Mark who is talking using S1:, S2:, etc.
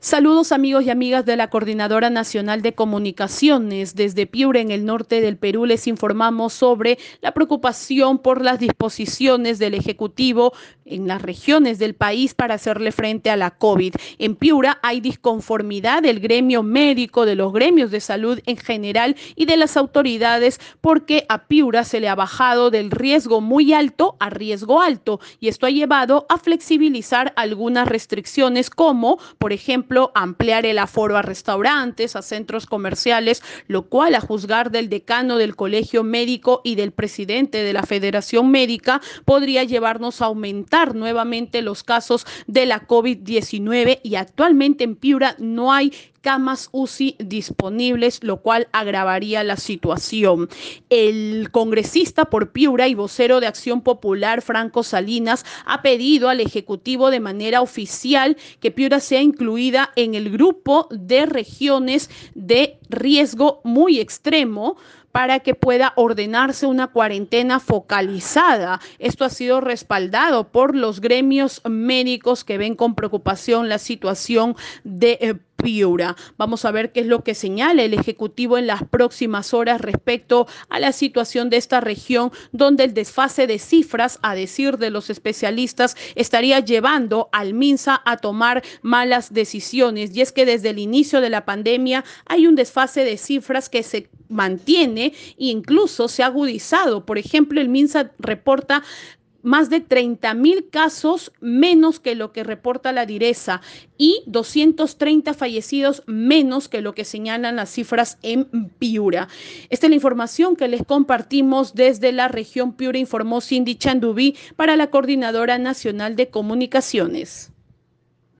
S1: Saludos amigos y amigas de la Coordinadora Nacional de Comunicaciones. Desde Piura, en el norte del Perú, les informamos sobre la preocupación por las disposiciones del Ejecutivo en las regiones del país para hacerle frente a la COVID. En Piura hay disconformidad del gremio médico, de los gremios de salud en general y de las autoridades porque a Piura se le ha bajado del riesgo muy alto a riesgo alto y esto ha llevado a flexibilizar algunas restricciones como, por ejemplo, ampliar el aforo a restaurantes, a centros comerciales, lo cual a juzgar del decano del Colegio Médico y del presidente de la Federación Médica podría llevarnos a aumentar nuevamente los casos de la COVID-19 y actualmente en Piura no hay camas UCI disponibles, lo cual agravaría la situación. El congresista por Piura y vocero de Acción Popular, Franco Salinas, ha pedido al Ejecutivo de manera oficial que Piura sea incluida en el grupo de regiones de riesgo muy extremo para que pueda ordenarse una cuarentena focalizada. Esto ha sido respaldado por los gremios médicos que ven con preocupación la situación de eh, Vamos a ver qué es lo que señala el Ejecutivo en las próximas horas respecto a la situación de esta región, donde el desfase de cifras, a decir de los especialistas, estaría llevando al MINSA a tomar malas decisiones. Y es que desde el inicio de la pandemia hay un desfase de cifras que se mantiene e incluso se ha agudizado. Por ejemplo, el MINSA reporta más de 30 mil casos menos que lo que reporta la direza y 230 fallecidos menos que lo que señalan las cifras en Piura. Esta es la información que les compartimos desde la región Piura, informó Cindy Chandubí para la Coordinadora Nacional de Comunicaciones.